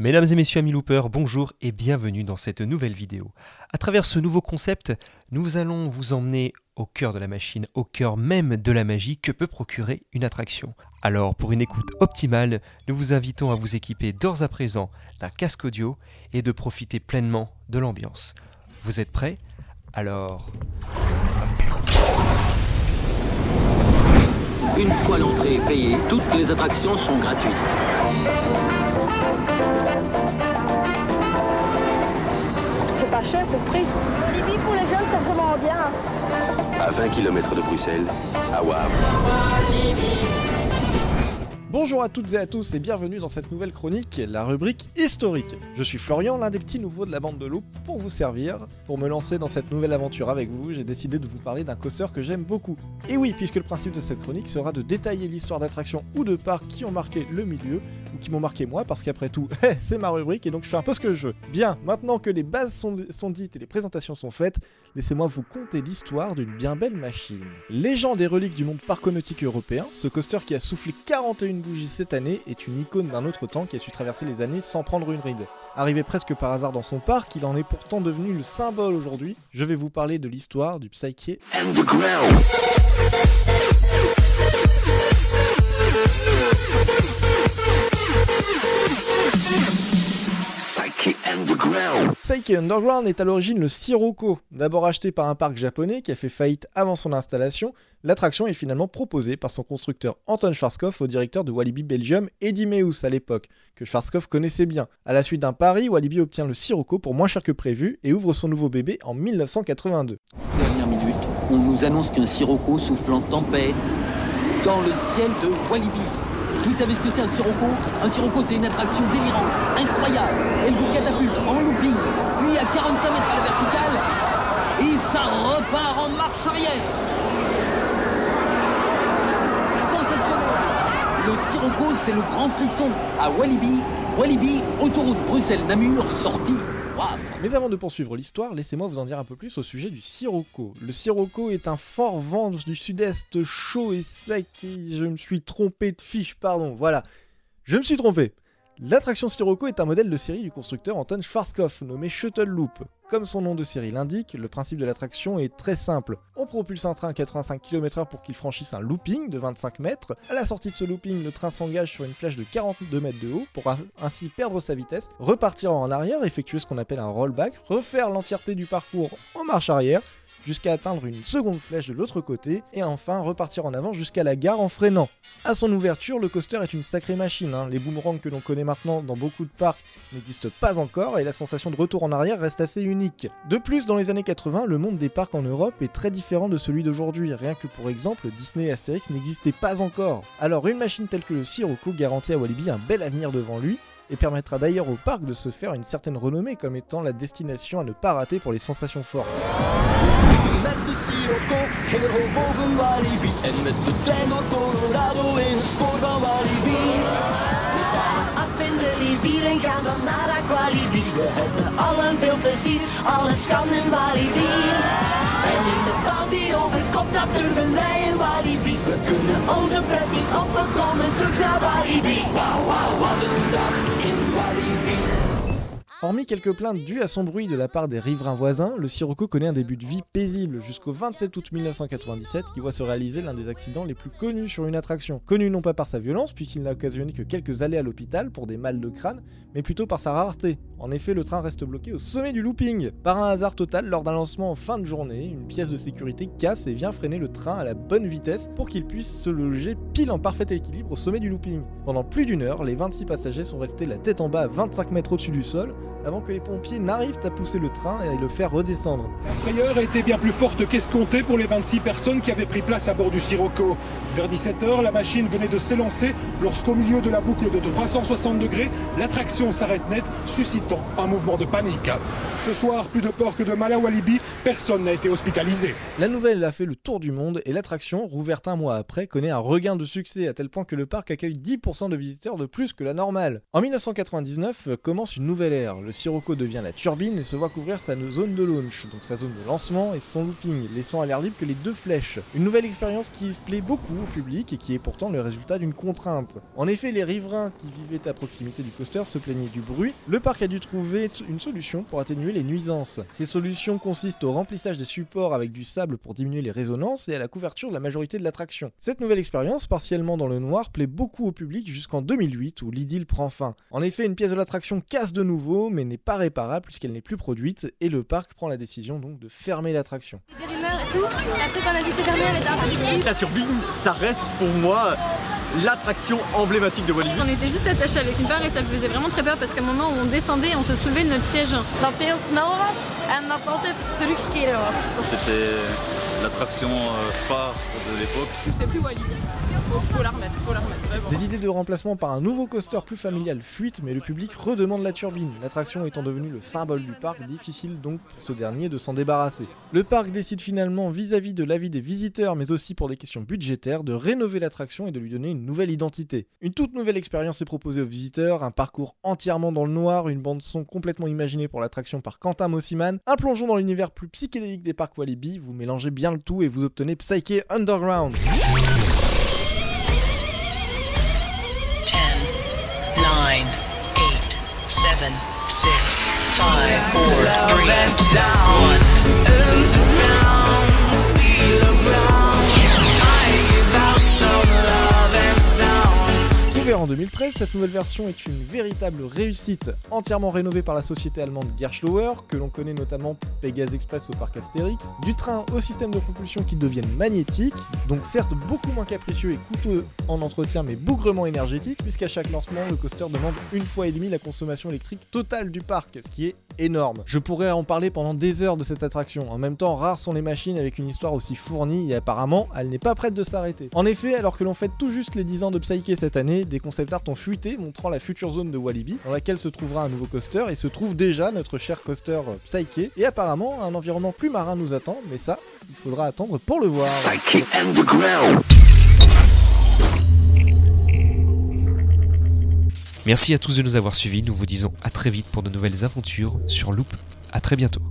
Mesdames et messieurs amis loopers, bonjour et bienvenue dans cette nouvelle vidéo. À travers ce nouveau concept, nous allons vous emmener au cœur de la machine, au cœur même de la magie que peut procurer une attraction. Alors pour une écoute optimale, nous vous invitons à vous équiper d'ores à présent d'un casque audio et de profiter pleinement de l'ambiance. Vous êtes prêts? Alors. Une fois l'entrée payée, toutes les attractions sont gratuites. C'est pas cher pour prix. Libye pour les jeunes, c'est vraiment bien. À 20 km de Bruxelles, à Wavre. Bonjour à toutes et à tous et bienvenue dans cette nouvelle chronique, la rubrique historique. Je suis Florian, l'un des petits nouveaux de la bande de loup, pour vous servir. Pour me lancer dans cette nouvelle aventure avec vous, j'ai décidé de vous parler d'un coaster que j'aime beaucoup. Et oui, puisque le principe de cette chronique sera de détailler l'histoire d'attractions ou de parcs qui ont marqué le milieu, qui m'ont marqué moi, parce qu'après tout, c'est ma rubrique et donc je fais un peu ce que je veux. Bien, maintenant que les bases sont, dites et les présentations sont faites, laissez-moi vous conter l'histoire d'une bien belle machine. Légende des reliques du monde parconautique européen, ce coaster qui a soufflé 41 bougies cette année est une icône d'un autre temps qui a su traverser les années sans prendre une ride. Arrivé presque par hasard dans son parc, il en est pourtant devenu le symbole aujourd'hui. Je vais vous parler de l'histoire du Psyche Underground est à l'origine le Sirocco. D'abord acheté par un parc japonais qui a fait faillite avant son installation, l'attraction est finalement proposée par son constructeur Anton Schwarzkopf au directeur de Walibi Belgium, Eddie Meus à l'époque, que Schwarzkopf connaissait bien. À la suite d'un pari, Walibi obtient le Sirocco pour moins cher que prévu et ouvre son nouveau bébé en 1982. Dernière minute, on nous annonce qu'un sirocco souffle tempête dans le ciel de Walibi. Vous savez ce que c'est un sirocco? Un sirocco, c'est une attraction délirante, incroyable. Elle vous catapulte en looping, puis à 45 mètres à la verticale, et ça repart en marche arrière. Sensationnel. Le sirocco, c'est le grand frisson à Walibi. Walibi, autoroute Bruxelles-Namur, sortie. Mais avant de poursuivre l'histoire, laissez-moi vous en dire un peu plus au sujet du Sirocco. Le Sirocco est un fort vent du sud-est chaud et sec et je me suis trompé de fiche, pardon, voilà. Je me suis trompé. L'attraction Sirocco est un modèle de série du constructeur Anton Schwarzkopf nommé Shuttle Loop. Comme son nom de série l'indique, le principe de l'attraction est très simple. On propulse un train à 85 km/h pour qu'il franchisse un looping de 25 mètres. À la sortie de ce looping, le train s'engage sur une flèche de 42 mètres de haut pour ainsi perdre sa vitesse, repartir en arrière, effectuer ce qu'on appelle un rollback, refaire l'entièreté du parcours en marche arrière, jusqu'à atteindre une seconde flèche de l'autre côté, et enfin repartir en avant jusqu'à la gare en freinant. À son ouverture, le coaster est une sacrée machine, hein. les boomerangs que l'on connaît maintenant dans beaucoup de parcs n'existent pas encore, et la sensation de retour en arrière reste assez unique. De plus, dans les années 80, le monde des parcs en Europe est très différent de celui d'aujourd'hui, rien que pour exemple, Disney et Astérix n'existaient pas encore. Alors une machine telle que le Sirocco garantit à Walibi un bel avenir devant lui, et permettra d'ailleurs au parc de se faire une certaine renommée comme étant la destination à ne pas rater pour les sensations fortes. Hormis quelques plaintes dues à son bruit de la part des riverains voisins, le Sirocco connaît un début de vie paisible jusqu'au 27 août 1997 qui voit se réaliser l'un des accidents les plus connus sur une attraction. Connu non pas par sa violence puisqu'il n'a occasionné que quelques allées à l'hôpital pour des mal de crâne, mais plutôt par sa rareté. En effet, le train reste bloqué au sommet du looping. Par un hasard total, lors d'un lancement en fin de journée, une pièce de sécurité casse et vient freiner le train à la bonne vitesse pour qu'il puisse se loger pile en parfait équilibre au sommet du looping. Pendant plus d'une heure, les 26 passagers sont restés la tête en bas à 25 mètres au-dessus du sol avant que les pompiers n'arrivent à pousser le train et à le faire redescendre. La frayeur était bien plus forte qu'escompté pour les 26 personnes qui avaient pris place à bord du Sirocco. Vers 17h, la machine venait de s'élancer lorsqu'au milieu de la boucle de 360 degrés, l'attraction s'arrête net, suscitant un mouvement de panique. Ce soir, plus de peur que de mal à Walibi, personne n'a été hospitalisé. La nouvelle a fait le tour du monde et l'attraction, rouverte un mois après, connaît un regain de succès à tel point que le parc accueille 10% de visiteurs de plus que la normale. En 1999 commence une nouvelle ère. Le Sirocco devient la turbine et se voit couvrir sa zone de launch, donc sa zone de lancement et son looping, laissant à l'air libre que les deux flèches. Une nouvelle expérience qui plaît beaucoup au public et qui est pourtant le résultat d'une contrainte. En effet, les riverains qui vivaient à proximité du coaster se plaignaient du bruit. Le parc a dû trouver une solution pour atténuer les nuisances. Ces solutions consistent au remplissage des supports avec du sable pour diminuer les résonances et à la couverture de la majorité de l'attraction. Cette nouvelle expérience, partiellement dans le noir, plaît beaucoup au public jusqu'en 2008 où l'idylle prend fin. En effet, une pièce de l'attraction casse de nouveau mais n'est pas réparable puisqu'elle n'est plus produite et le parc prend la décision donc de fermer l'attraction. Des rumeurs et tout. Et après, quand on a vu que c'était fermé, on était un peu déçus. La turbine, ça reste pour moi l'attraction emblématique de Walibi. On était juste attachés avec une barre et ça me faisait vraiment très peur parce qu'à un moment où on descendait, on se soulevait de notre siège. C'était l'attraction euh, phare de l'époque. C'est plus Walibi. Faut, faut la remettre, faut la remettre, vraiment. Des idées de remplacement par un nouveau coaster plus familial fuitent, mais le public redemande la turbine. L'attraction étant devenue le symbole du parc, difficile donc pour ce dernier de s'en débarrasser. Le parc décide finalement, vis-à-vis de l'avis des visiteurs, mais aussi pour des questions budgétaires, de rénover l'attraction et de lui donner une nouvelle identité. Une toute nouvelle expérience est proposée aux visiteurs, un parcours entièrement dans le noir, une bande son complètement imaginée pour l'attraction par Quentin Mossiman, un plongeon dans l'univers plus psychédélique des parcs Walibi, vous mélangez le tout et vous obtenez Psyche Underground. 10, 9, 8, 7, 6, 5, 4, 3, 2, 1. En 2013, cette nouvelle version est une véritable réussite, entièrement rénovée par la société allemande Gerschlauer, que l'on connaît notamment Pegasus Express au parc Astérix, du train au système de propulsion qui deviennent magnétiques, donc certes beaucoup moins capricieux et coûteux en entretien mais bougrement énergétique, puisqu'à chaque lancement, le coaster demande une fois et demie la consommation électrique totale du parc, ce qui est énorme. Je pourrais en parler pendant des heures de cette attraction. En même temps, rares sont les machines avec une histoire aussi fournie et apparemment, elle n'est pas prête de s'arrêter. En effet, alors que l'on fête tout juste les 10 ans de Psyche cette année, concept art ont fuité montrant la future zone de Walibi, dans laquelle se trouvera un nouveau coaster et se trouve déjà notre cher coaster euh, Psyche. Et apparemment, un environnement plus marin nous attend, mais ça, il faudra attendre pour le voir. Merci à tous de nous avoir suivis. Nous vous disons à très vite pour de nouvelles aventures sur Loop. À très bientôt.